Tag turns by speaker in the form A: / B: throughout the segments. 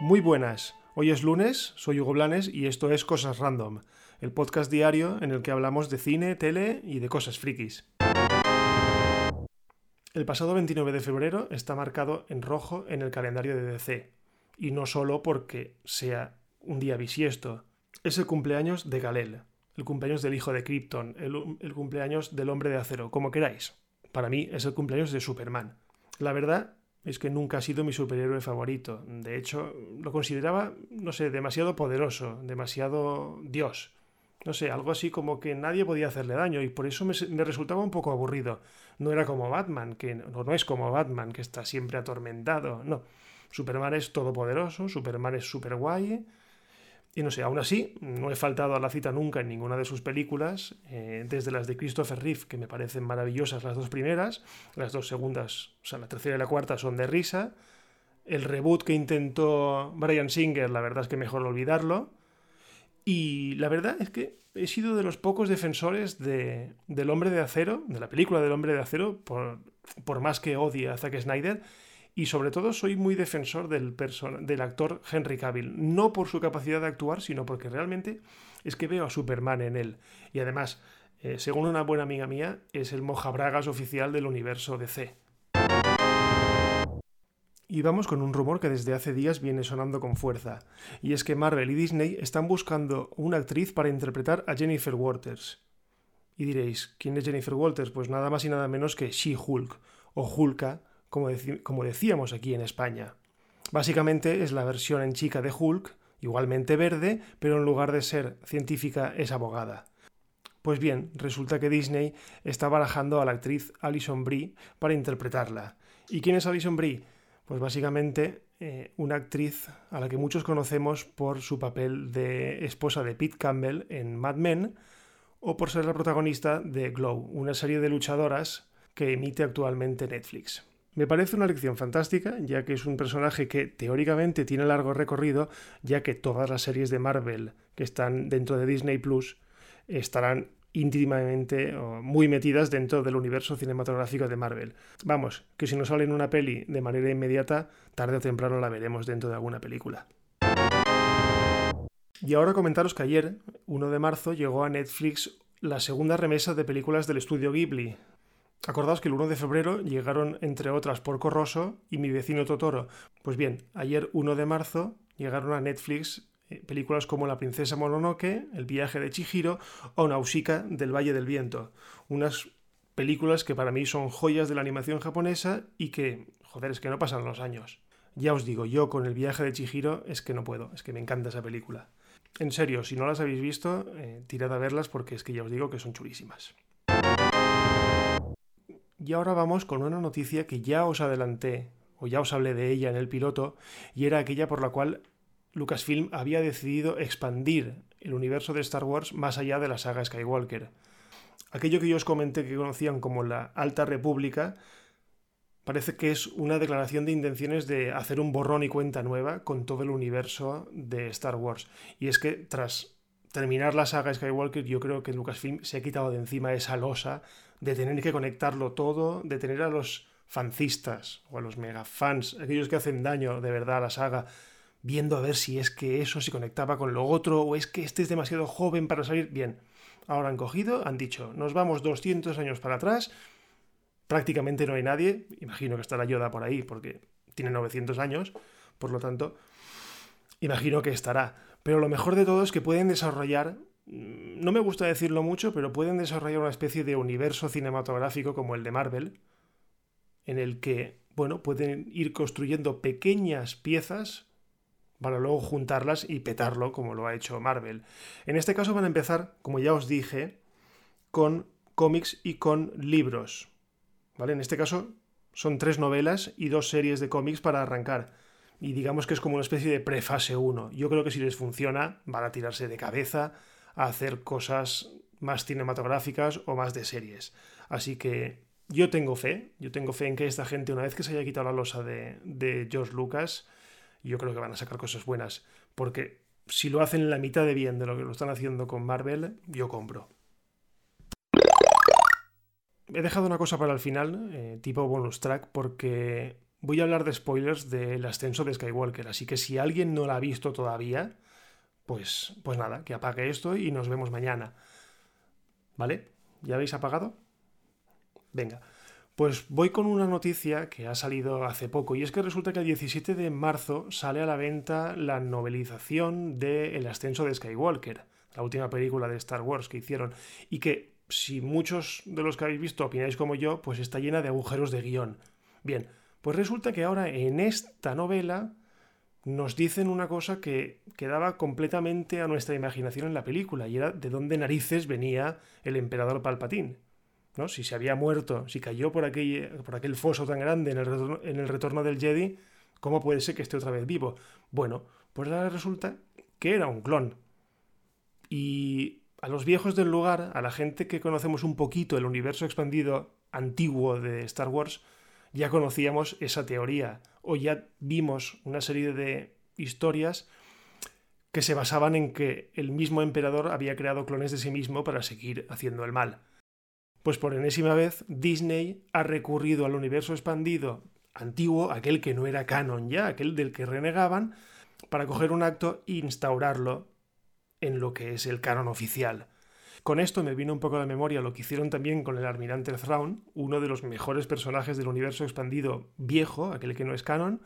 A: Muy buenas. Hoy es lunes, soy Hugo Blanes y esto es Cosas Random, el podcast diario en el que hablamos de cine, tele y de cosas frikis. El pasado 29 de febrero está marcado en rojo en el calendario de DC, y no solo porque sea un día bisiesto, es el cumpleaños de Galel, el cumpleaños del hijo de Krypton, el, el cumpleaños del hombre de acero, como queráis. Para mí es el cumpleaños de Superman. La verdad es que nunca ha sido mi superhéroe favorito. De hecho, lo consideraba, no sé, demasiado poderoso, demasiado Dios. No sé, algo así como que nadie podía hacerle daño y por eso me, resultaba un poco aburrido. No era como Batman, que no, no es como Batman, que está siempre atormentado. No, Superman es todopoderoso, Superman es super guay, y no sé, aún así, no he faltado a la cita nunca en ninguna de sus películas, eh, desde las de Christopher Reeve, que me parecen maravillosas las dos primeras, las dos segundas, o sea, la tercera y la cuarta son de risa. El reboot que intentó Brian Singer, la verdad es que mejor olvidarlo. Y la verdad es que he sido de los pocos defensores de, del hombre de acero, de la película del hombre de acero, por, por más que odie a Zack Snyder, y sobre todo soy muy defensor del, del actor Henry Cavill, no por su capacidad de actuar, sino porque realmente es que veo a Superman en él. Y además, eh, según una buena amiga mía, es el mojabragas oficial del universo DC. Y vamos con un rumor que desde hace días viene sonando con fuerza, y es que Marvel y Disney están buscando una actriz para interpretar a Jennifer Walters. Y diréis, ¿quién es Jennifer Walters? Pues nada más y nada menos que She-Hulk, o Hulka, como, decíamos aquí en España. Básicamente es la versión en chica de Hulk, igualmente verde, pero en lugar de ser científica es abogada. Pues bien, resulta que Disney está barajando a la actriz Alison Brie para interpretarla. ¿Y quién es Alison Brie? Pues básicamente eh, una actriz a la que muchos conocemos por su papel de esposa de Pete Campbell en Mad Men o por ser la protagonista de Glow, una serie de luchadoras que emite actualmente Netflix. Me parece una lección fantástica, ya que es un personaje que teóricamente tiene largo recorrido, ya que todas las series de Marvel que están dentro de Disney Plus estarán íntimamente o muy metidas dentro del universo cinematográfico de Marvel. Vamos, que si no sale en una peli de manera inmediata, tarde o temprano la veremos dentro de alguna película. Y ahora comentaros que ayer, 1 de marzo, llegó a Netflix la segunda remesa de películas del estudio Ghibli, Acordaos que el 1 de febrero llegaron, entre otras, Porco Rosso y Mi vecino Totoro. Pues bien, ayer 1 de marzo llegaron a Netflix eh, películas como La princesa Mononoke, El viaje de Chihiro o Nausicaa del Valle del Viento. Unas películas que para mí son joyas de la animación japonesa y que, joder, es que no pasan los años. Ya os digo, yo con El viaje de Chihiro es que no puedo, es que me encanta esa película. En serio, si no las habéis visto, eh, tirad a verlas porque es que ya os digo que son chulísimas. Y ahora vamos con una noticia que ya os adelanté, o ya os hablé de ella en el piloto, y era aquella por la cual Lucasfilm había decidido expandir el universo de Star Wars más allá de la saga Skywalker. Aquello que yo os comenté que conocían como la Alta República, parece que es una declaración de intenciones de hacer un borrón y cuenta nueva con todo el universo de Star Wars. Y es que tras terminar la saga Skywalker, yo creo que Lucasfilm se ha quitado de encima esa losa de tener que conectarlo todo, de tener a los fancistas o a los mega fans, aquellos que hacen daño de verdad a la saga, viendo a ver si es que eso se conectaba con lo otro o es que este es demasiado joven para salir. Bien, ahora han cogido, han dicho, nos vamos 200 años para atrás, prácticamente no hay nadie, imagino que estará Yoda por ahí porque tiene 900 años, por lo tanto, imagino que estará. Pero lo mejor de todo es que pueden desarrollar, no me gusta decirlo mucho, pero pueden desarrollar una especie de universo cinematográfico como el de Marvel, en el que, bueno, pueden ir construyendo pequeñas piezas para luego juntarlas y petarlo como lo ha hecho Marvel. En este caso van a empezar, como ya os dije, con cómics y con libros. ¿Vale? En este caso son tres novelas y dos series de cómics para arrancar y digamos que es como una especie de prefase 1. Yo creo que si les funciona van a tirarse de cabeza a hacer cosas más cinematográficas o más de series. Así que yo tengo fe, yo tengo fe en que esta gente, una vez que se haya quitado la losa de, de George Lucas, yo creo que van a sacar cosas buenas. Porque si lo hacen la mitad de bien de lo que lo están haciendo con Marvel, yo compro. he dejado una cosa para el final, eh, tipo bonus track, porque voy a hablar de spoilers del ascenso de Skywalker. Así que si alguien no la ha visto todavía, pues, pues nada, que apague esto y nos vemos mañana. ¿Vale? ¿Ya habéis apagado? Venga. Pues voy con una noticia que ha salido hace poco y es que resulta que el 17 de marzo sale a la venta la novelización de El ascenso de Skywalker, la última película de Star Wars que hicieron y que si muchos de los que habéis visto opináis como yo, pues está llena de agujeros de guion. Bien, pues resulta que ahora en esta novela nos dicen una cosa que quedaba completamente a nuestra imaginación en la película y era de dónde narices venía el emperador Palpatín. ¿no? Si se había muerto, si cayó por aquel, por aquel foso tan grande en el, retorno, en el retorno del Jedi, ¿cómo puede ser que esté otra vez vivo? Bueno, pues ahora resulta que era un clon. Y a los viejos del lugar, a la gente que conocemos un poquito el universo expandido antiguo de Star Wars, ya conocíamos esa teoría o ya vimos una serie de historias que se basaban en que el mismo emperador había creado clones de sí mismo para seguir haciendo el mal. Pues por enésima vez, Disney ha recurrido al universo expandido antiguo, aquel que no era canon ya, aquel del que renegaban, para coger un acto e instaurarlo en lo que es el canon oficial. Con esto me vino un poco a la memoria lo que hicieron también con el almirante Thrawn, uno de los mejores personajes del universo expandido viejo, aquel que no es canon,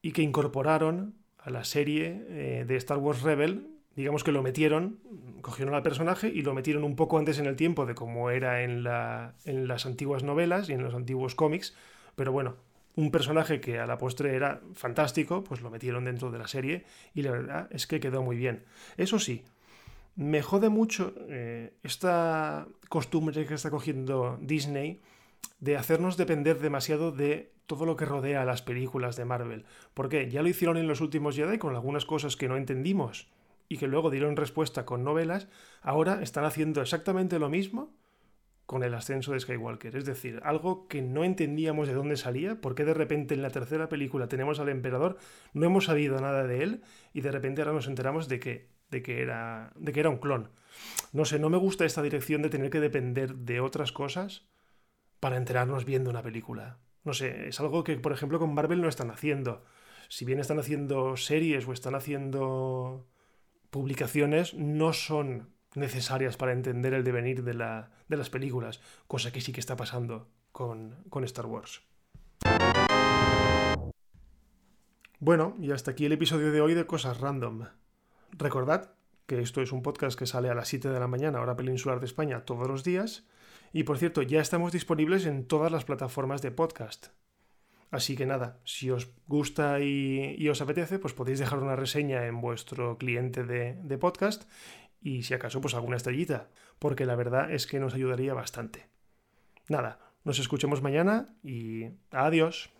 A: y que incorporaron a la serie eh, de Star Wars Rebel digamos que lo metieron, cogieron al personaje y lo metieron un poco antes en el tiempo de como era en, la, en las antiguas novelas y en los antiguos cómics, pero bueno, un personaje que a la postre era fantástico, pues lo metieron dentro de la serie y la verdad es que quedó muy bien. Eso sí, me jode mucho eh, esta costumbre que está cogiendo Disney de hacernos depender demasiado de todo lo que rodea a las películas de Marvel. Porque ya lo hicieron en los últimos Jedi con algunas cosas que no entendimos y que luego dieron respuesta con novelas, ahora están haciendo exactamente lo mismo con el ascenso de Skywalker. Es decir, algo que no entendíamos de dónde salía, porque de repente en la tercera película tenemos al emperador, no hemos sabido nada de él y de repente ahora nos enteramos de que, de que, era, de que era un clon. No sé, no me gusta esta dirección de tener que depender de otras cosas para enterarnos viendo una película. No sé, es algo que, por ejemplo, con Marvel no están haciendo. Si bien están haciendo series o están haciendo publicaciones no son necesarias para entender el devenir de, la, de las películas, cosa que sí que está pasando con, con Star Wars. Bueno, y hasta aquí el episodio de hoy de Cosas Random. Recordad que esto es un podcast que sale a las 7 de la mañana, hora peninsular de España, todos los días. Y por cierto, ya estamos disponibles en todas las plataformas de podcast. Así que nada, si os gusta y, os apetece, pues podéis dejar una reseña en vuestro cliente de, de podcast y si acaso pues alguna estrellita, porque la verdad es que nos ayudaría bastante. Nada, nos escuchemos mañana y adiós.